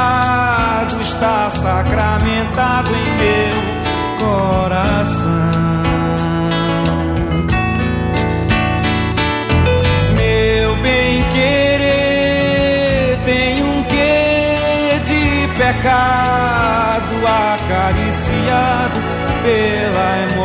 sagrado está sacramentado em meu coração. Meu bem querer tem um quê de pecado acariciado pela emoção.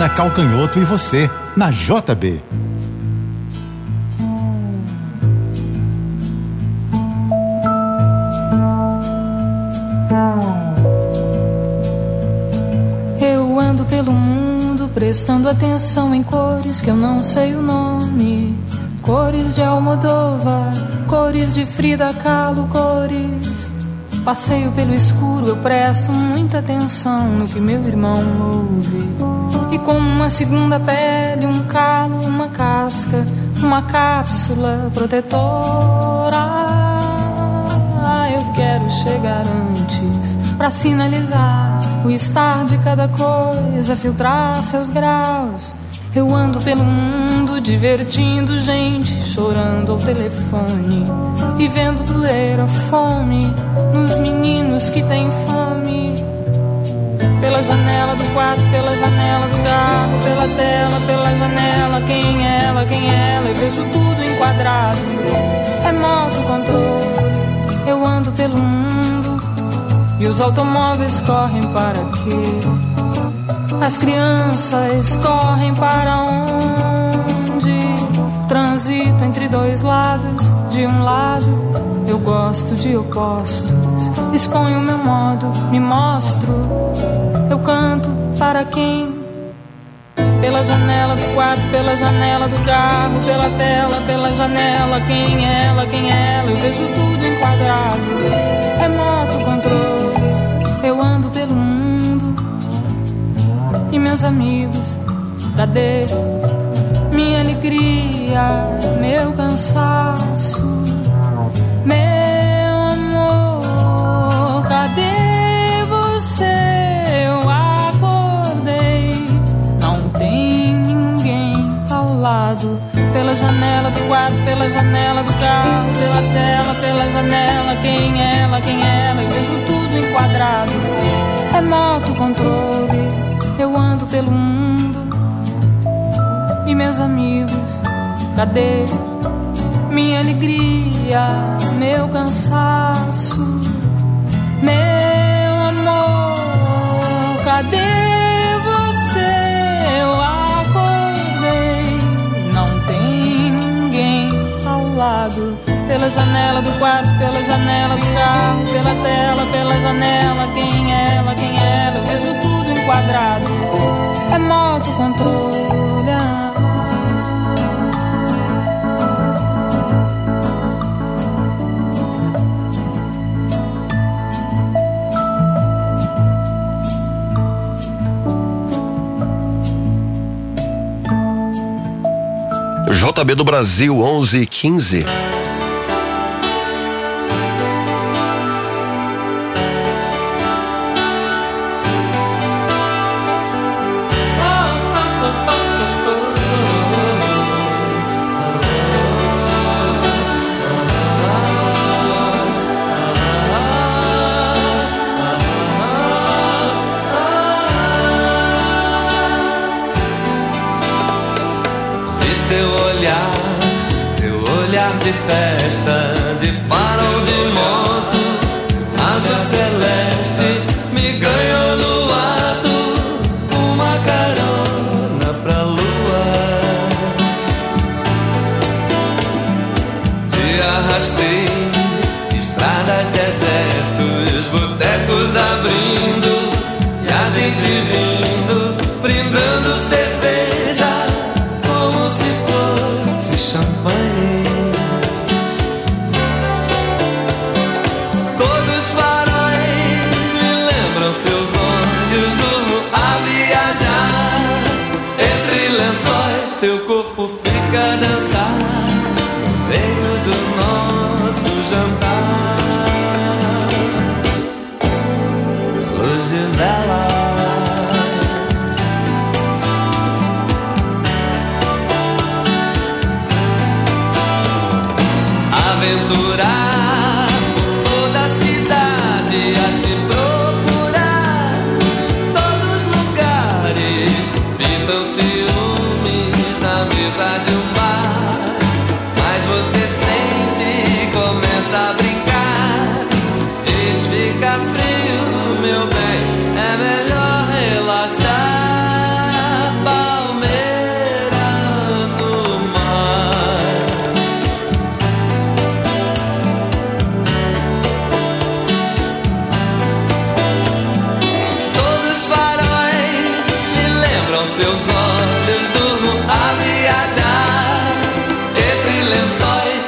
Adriana Calcanhoto e você, na JB. Eu ando pelo mundo prestando atenção em cores que eu não sei o nome. Cores de Almodóvar, cores de Frida Kahlo, cores. Passeio pelo escuro, eu presto muita atenção no que meu irmão ouve. E com uma segunda pele, um calo, uma casca, uma cápsula protetora. Ah, eu quero chegar antes para sinalizar o estar de cada coisa, filtrar seus graus. Eu ando pelo mundo divertindo gente, chorando ao telefone e vendo doer a fome nos meninos que têm fome. Pela janela do quarto, pela janela do carro, pela tela, pela janela. Quem é ela, quem é ela? Eu vejo tudo enquadrado. É moto controle. Eu ando pelo mundo e os automóveis correm para quê? As crianças correm para onde? Transito entre dois lados. De um lado, eu gosto de opostos. Exponho meu modo, me mostro eu canto para quem? Pela janela do quarto, pela janela do carro, pela tela, pela janela. Quem é ela, quem é ela? Eu vejo tudo enquadrado. Remoto controle. Eu ando pelo mundo. E meus amigos, cadê? Minha alegria, meu cansaço, meu amor, cadê você? lado. Pela janela do quarto, pela janela do carro, pela tela, pela janela. Quem é ela, quem é ela? Eu vejo tudo enquadrado. Remoto controle, eu ando pelo mundo. Meus amigos, cadê? minha alegria, meu cansaço, meu amor, cadê você? Eu acordei, não tem ninguém ao lado. Pela janela do quarto, pela janela do carro, pela tela, pela janela, quem é ela, quem é ela, eu vejo tudo enquadrado. Remoto controle. JB do Brasil aventurar.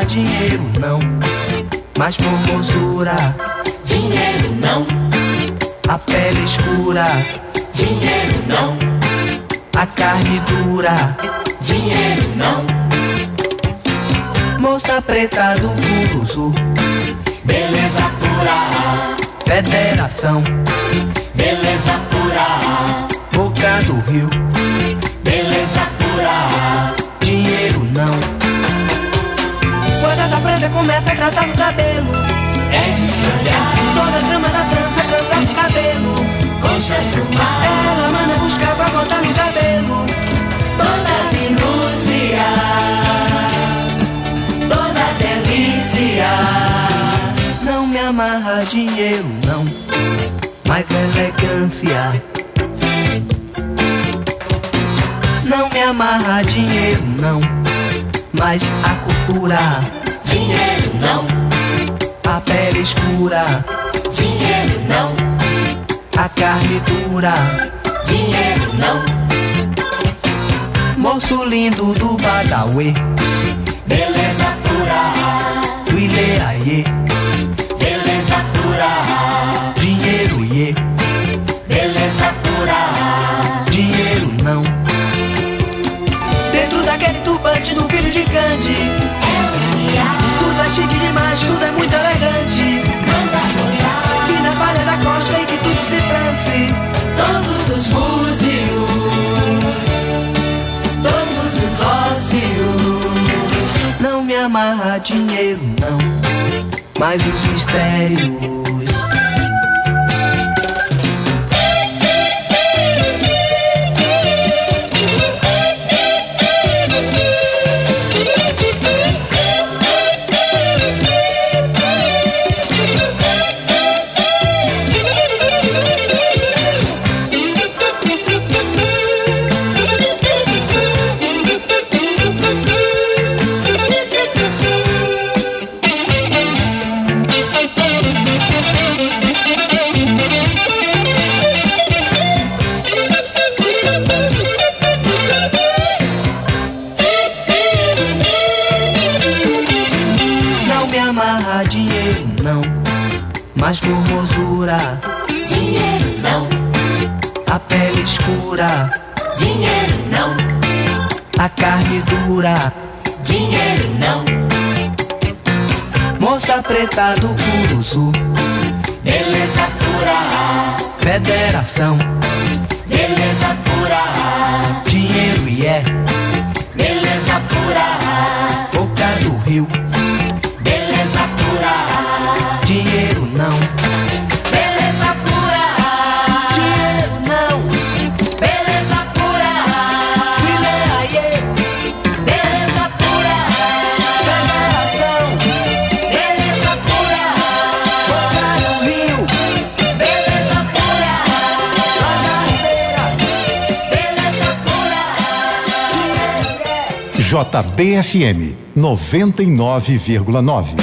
dinheiro não. Mas formosura, dinheiro não. A pele escura, dinheiro não. A carne dura, dinheiro não. Moça preta do Curuzu, beleza pura. Federação, beleza pura. Boca do Rio, beleza pura. Preta começa a tratar no cabelo. É de sonhar. Toda a trama da trança trança no cabelo. Conchas do mar. Ela manda buscar pra botar no cabelo. Toda minúcia. Toda delícia. Não me amarra dinheiro não, mas elegância. Não me amarra dinheiro não, mas a cultura. Dinheiro não, A pele escura, dinheiro não, a carne dura. dinheiro não. Moço lindo do Badauê, Beleza pura, do Ileaie, beleza pura, dinheiro iê, beleza pura. dinheiro não. Dentro daquele turbante do filho de Gandhi. Chique demais, tudo é muito elegante. Manda botar. Fina palha da costa e que tudo se transe. Todos os búzios. Todos os ósseos. Não me amarra dinheiro não, mas os mistérios. Preta do JBFM 99,9.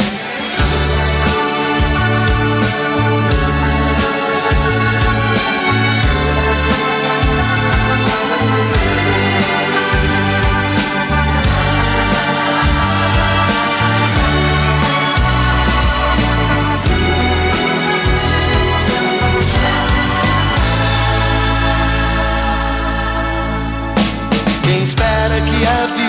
Quem espera que a vida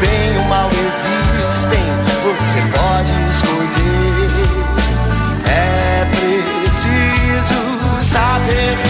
Bem e o mal existem, você pode escolher. É preciso saber viver.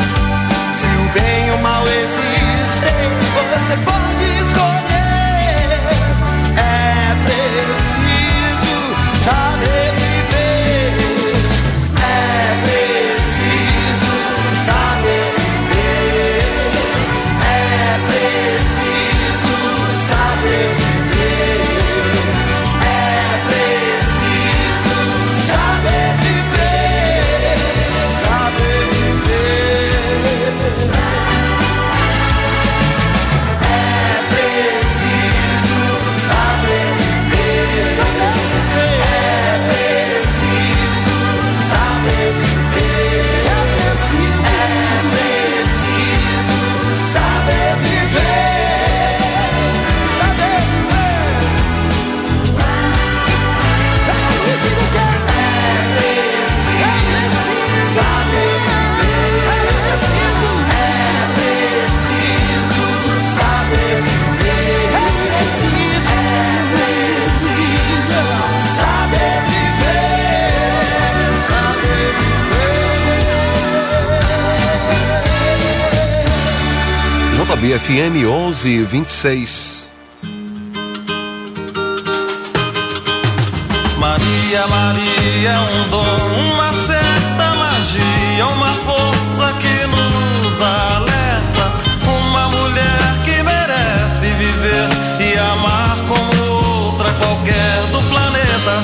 Bem e o mal existem, JBFM 1126. Maria, Maria é um dom, uma certa magia, uma força que nos alerta. Uma mulher que merece viver e amar como outra qualquer do planeta.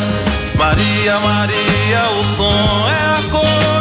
Maria, Maria, o som é a cor,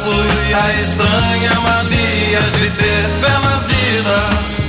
possui a estranha mania de ter fé na vida.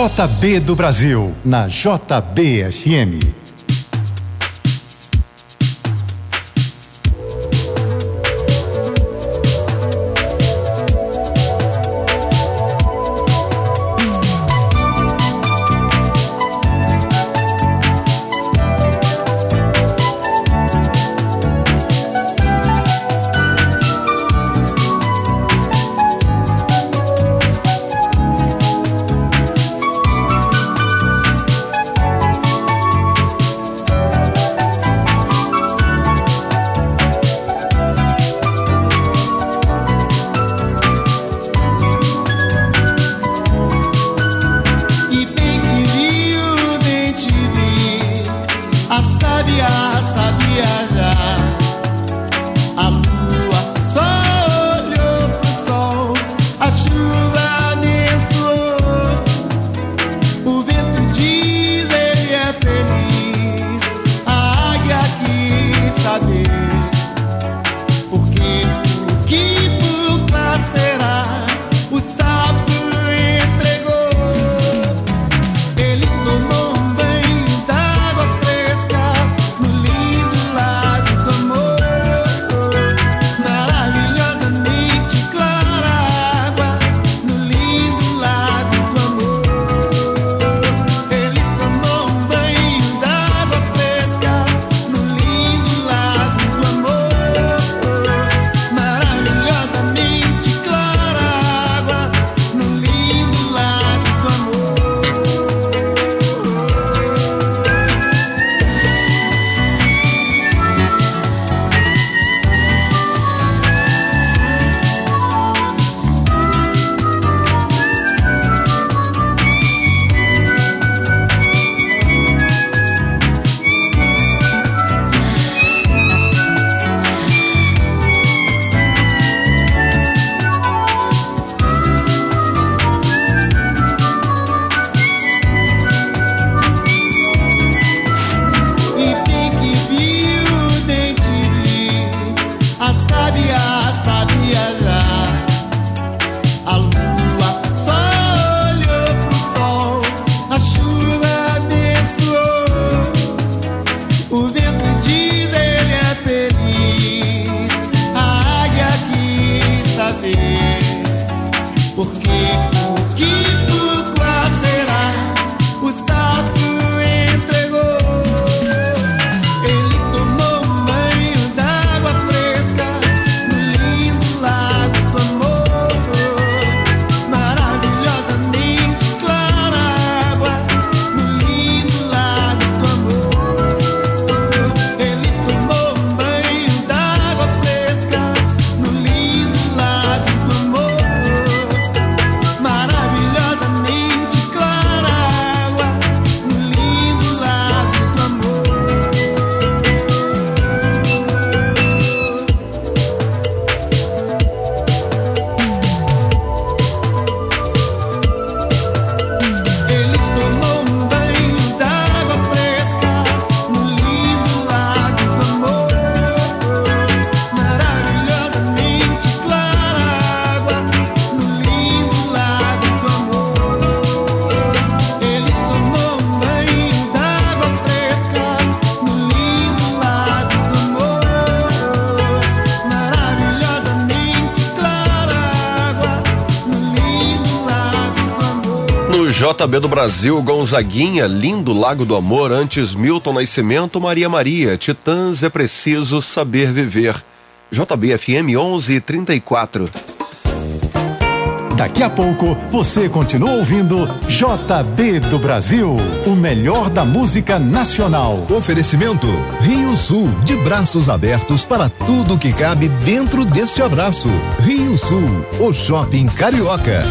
JB do Brasil, na JBFM. JB do Brasil, Gonzaguinha, lindo Lago do Amor, antes Milton Nascimento, Maria Maria, Titãs, é preciso saber viver. JB FM 1134. Daqui a pouco você continua ouvindo JB do Brasil, o melhor da música nacional. Oferecimento Rio Sul, de braços abertos para tudo que cabe dentro deste abraço. Rio Sul, o shopping carioca.